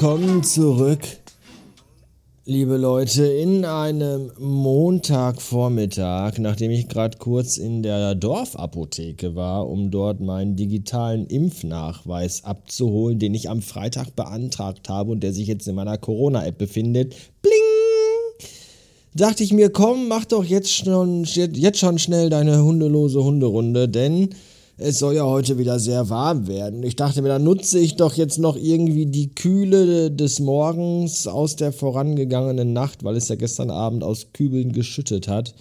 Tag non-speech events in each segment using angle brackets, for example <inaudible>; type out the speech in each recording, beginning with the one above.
Willkommen zurück, liebe Leute, in einem Montagvormittag, nachdem ich gerade kurz in der Dorfapotheke war, um dort meinen digitalen Impfnachweis abzuholen, den ich am Freitag beantragt habe und der sich jetzt in meiner Corona-App befindet. Bling! Dachte ich mir, komm, mach doch jetzt schon, jetzt schon schnell deine hundelose Hunderunde, denn es soll ja heute wieder sehr warm werden. Ich dachte mir, dann nutze ich doch jetzt noch irgendwie die Kühle des Morgens aus der vorangegangenen Nacht, weil es ja gestern Abend aus Kübeln geschüttet hat.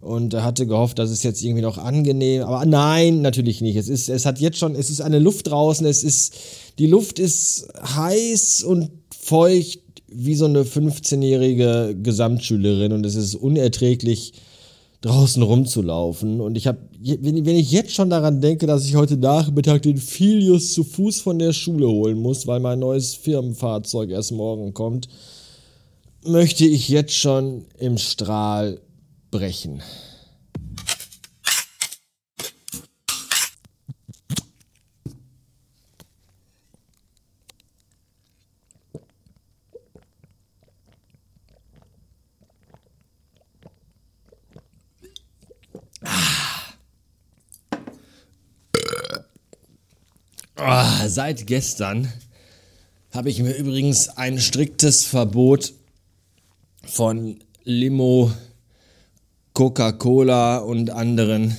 Und hatte gehofft, dass es jetzt irgendwie noch angenehm, aber nein, natürlich nicht. Es ist, es hat jetzt schon, es ist eine Luft draußen, es ist, die Luft ist heiß und feucht wie so eine 15-jährige Gesamtschülerin und es ist unerträglich draußen rumzulaufen. Und ich habe, wenn, wenn ich jetzt schon daran denke, dass ich heute Nachmittag den Filius zu Fuß von der Schule holen muss, weil mein neues Firmenfahrzeug erst morgen kommt, möchte ich jetzt schon im Strahl brechen. Oh, seit gestern habe ich mir übrigens ein striktes Verbot von Limo, Coca-Cola und anderen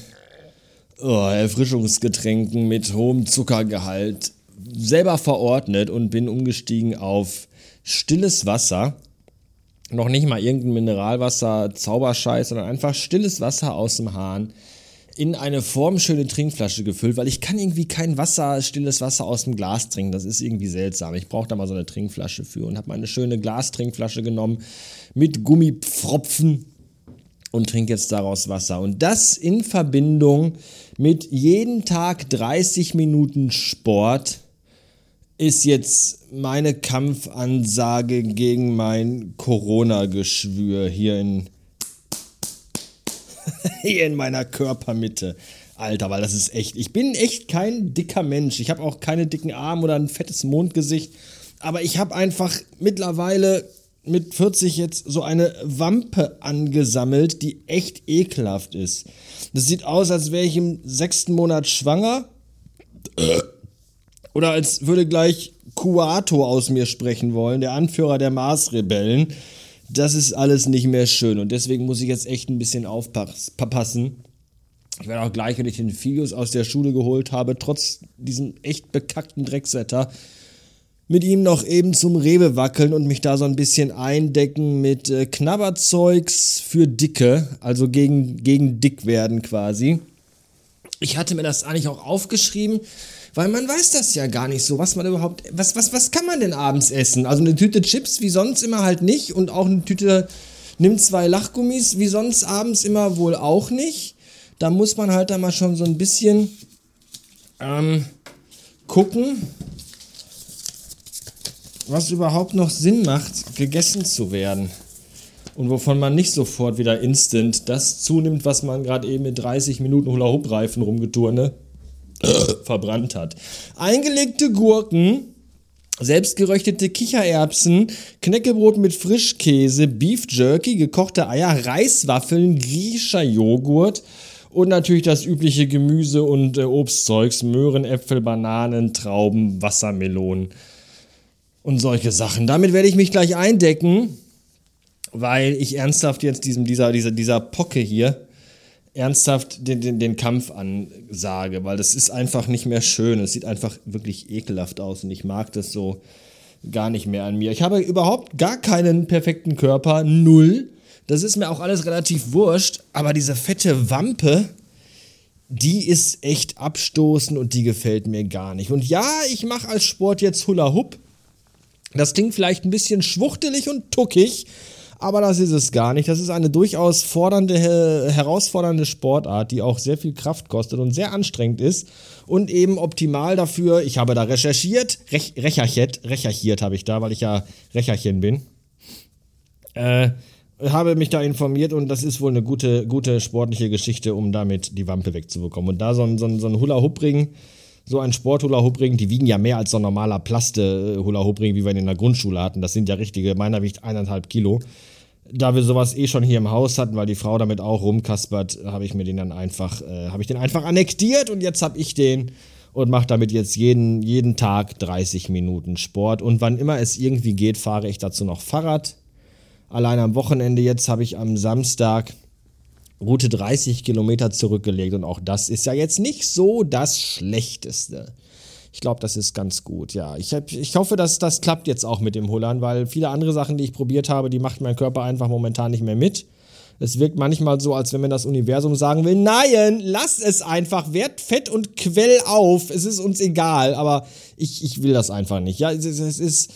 oh, Erfrischungsgetränken mit hohem Zuckergehalt selber verordnet und bin umgestiegen auf stilles Wasser. Noch nicht mal irgendein Mineralwasser, Zauberscheiß, sondern einfach stilles Wasser aus dem Hahn in eine formschöne Trinkflasche gefüllt, weil ich kann irgendwie kein Wasser, stilles Wasser aus dem Glas trinken. Das ist irgendwie seltsam. Ich brauche da mal so eine Trinkflasche für und habe meine schöne Glastrinkflasche genommen mit Gummipfropfen und trinke jetzt daraus Wasser. Und das in Verbindung mit jeden Tag 30 Minuten Sport ist jetzt meine Kampfansage gegen mein Corona-Geschwür hier in <laughs> hier in meiner Körpermitte. Alter, weil das ist echt. Ich bin echt kein dicker Mensch. Ich habe auch keine dicken Arme oder ein fettes Mondgesicht. Aber ich habe einfach mittlerweile mit 40 jetzt so eine Wampe angesammelt, die echt ekelhaft ist. Das sieht aus, als wäre ich im sechsten Monat schwanger. <clears throat> Oder als würde gleich Kuato aus mir sprechen wollen, der Anführer der Mars-Rebellen das ist alles nicht mehr schön und deswegen muss ich jetzt echt ein bisschen aufpassen. Ich werde auch gleich, wenn ich den Filius aus der Schule geholt habe, trotz diesem echt bekackten Dreckswetter, mit ihm noch eben zum Rewe wackeln und mich da so ein bisschen eindecken mit äh, Knabberzeugs für Dicke, also gegen, gegen dick werden quasi. Ich hatte mir das eigentlich auch aufgeschrieben, weil man weiß das ja gar nicht so, was man überhaupt, was, was, was kann man denn abends essen? Also eine Tüte Chips wie sonst immer halt nicht und auch eine Tüte, nimm zwei Lachgummis wie sonst abends immer wohl auch nicht. Da muss man halt da mal schon so ein bisschen ähm, gucken, was überhaupt noch Sinn macht, gegessen zu werden. Und wovon man nicht sofort wieder instant das zunimmt, was man gerade eben mit 30 Minuten Hula-Hoop-Reifen rumgeturne verbrannt hat. Eingelegte Gurken, selbstgeröchtete Kichererbsen, Knäckebrot mit Frischkäse, Beef Jerky, gekochte Eier, Reiswaffeln, griechischer Joghurt und natürlich das übliche Gemüse und äh, Obstzeugs, Möhren, Äpfel, Bananen, Trauben, Wassermelonen und solche Sachen. Damit werde ich mich gleich eindecken, weil ich ernsthaft jetzt diesem, dieser, dieser, dieser Pocke hier ernsthaft den, den, den Kampf ansage, weil das ist einfach nicht mehr schön. Es sieht einfach wirklich ekelhaft aus und ich mag das so gar nicht mehr an mir. Ich habe überhaupt gar keinen perfekten Körper, null. Das ist mir auch alles relativ wurscht, aber diese fette Wampe, die ist echt abstoßend und die gefällt mir gar nicht. Und ja, ich mache als Sport jetzt Hula Hoop. Das klingt vielleicht ein bisschen schwuchtelig und tuckig, aber das ist es gar nicht. Das ist eine durchaus fordernde, herausfordernde Sportart, die auch sehr viel Kraft kostet und sehr anstrengend ist und eben optimal dafür. Ich habe da recherchiert, rech, recherchiert, recherchiert habe ich da, weil ich ja Recherchen bin. Äh, habe mich da informiert und das ist wohl eine gute, gute sportliche Geschichte, um damit die Wampe wegzubekommen. Und da so ein, so ein, so ein Hula-Hoop-Ring so ein Sport-Hula-Hoop-Ring, die wiegen ja mehr als so ein normaler Plaste-Hula-Hoop-Ring, wie wir ihn in der Grundschule hatten. Das sind ja richtige, meiner wiegt eineinhalb Kilo. Da wir sowas eh schon hier im Haus hatten, weil die Frau damit auch rumkaspert, habe ich mir den dann einfach, äh, habe ich den einfach annektiert und jetzt habe ich den und mache damit jetzt jeden, jeden Tag 30 Minuten Sport. Und wann immer es irgendwie geht, fahre ich dazu noch Fahrrad. Allein am Wochenende jetzt habe ich am Samstag Route 30 Kilometer zurückgelegt und auch das ist ja jetzt nicht so das Schlechteste. Ich glaube, das ist ganz gut, ja. Ich, hab, ich hoffe, dass das klappt jetzt auch mit dem Hullern, weil viele andere Sachen, die ich probiert habe, die macht mein Körper einfach momentan nicht mehr mit. Es wirkt manchmal so, als wenn mir das Universum sagen will, nein, lass es einfach, werd fett und quell auf, es ist uns egal, aber ich, ich will das einfach nicht. Ja, es, es ist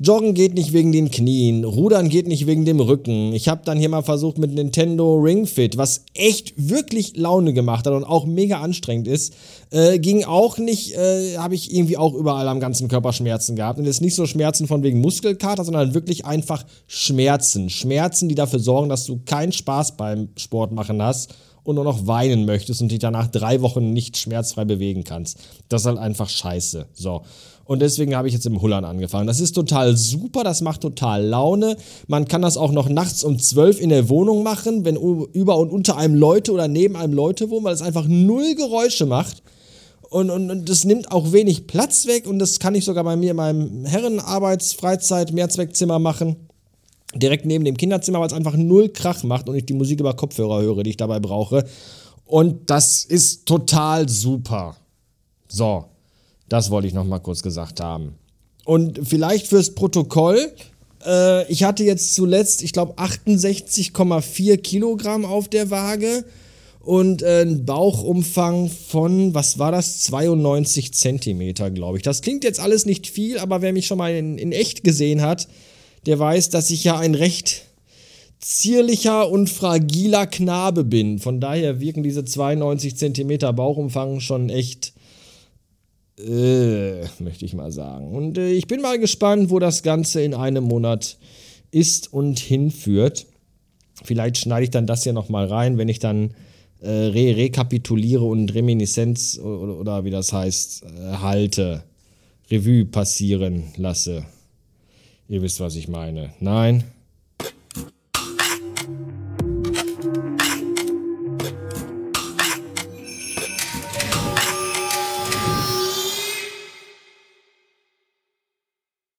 Joggen geht nicht wegen den Knien, Rudern geht nicht wegen dem Rücken. Ich habe dann hier mal versucht mit Nintendo Ring Fit, was echt wirklich Laune gemacht hat und auch mega anstrengend ist. Äh, ging auch nicht, äh, habe ich irgendwie auch überall am ganzen Körper Schmerzen gehabt. Und jetzt nicht so Schmerzen von wegen Muskelkater, sondern wirklich einfach Schmerzen. Schmerzen, die dafür sorgen, dass du keinen Spaß beim Sport machen hast und nur noch weinen möchtest und dich danach drei Wochen nicht schmerzfrei bewegen kannst. Das ist halt einfach scheiße. So. Und deswegen habe ich jetzt im Hullern angefangen. Das ist total super, das macht total Laune. Man kann das auch noch nachts um 12 in der Wohnung machen, wenn über und unter einem Leute oder neben einem Leute wohnen, weil es einfach null Geräusche macht. Und, und, und das nimmt auch wenig Platz weg und das kann ich sogar bei mir in meinem Herrenarbeits-, Freizeit-, Mehrzweckzimmer machen direkt neben dem Kinderzimmer, weil es einfach null Krach macht und ich die Musik über Kopfhörer höre, die ich dabei brauche. Und das ist total super. So, das wollte ich noch mal kurz gesagt haben. Und vielleicht fürs Protokoll, äh, ich hatte jetzt zuletzt, ich glaube, 68,4 Kilogramm auf der Waage und äh, einen Bauchumfang von, was war das, 92 Zentimeter, glaube ich. Das klingt jetzt alles nicht viel, aber wer mich schon mal in, in echt gesehen hat, der weiß, dass ich ja ein recht zierlicher und fragiler Knabe bin. Von daher wirken diese 92 Zentimeter Bauchumfang schon echt, äh, möchte ich mal sagen. Und äh, ich bin mal gespannt, wo das Ganze in einem Monat ist und hinführt. Vielleicht schneide ich dann das hier nochmal rein, wenn ich dann äh, re rekapituliere und Reminiszenz oder, oder wie das heißt, äh, halte, Revue passieren lasse. Ihr wisst, was ich meine. Nein,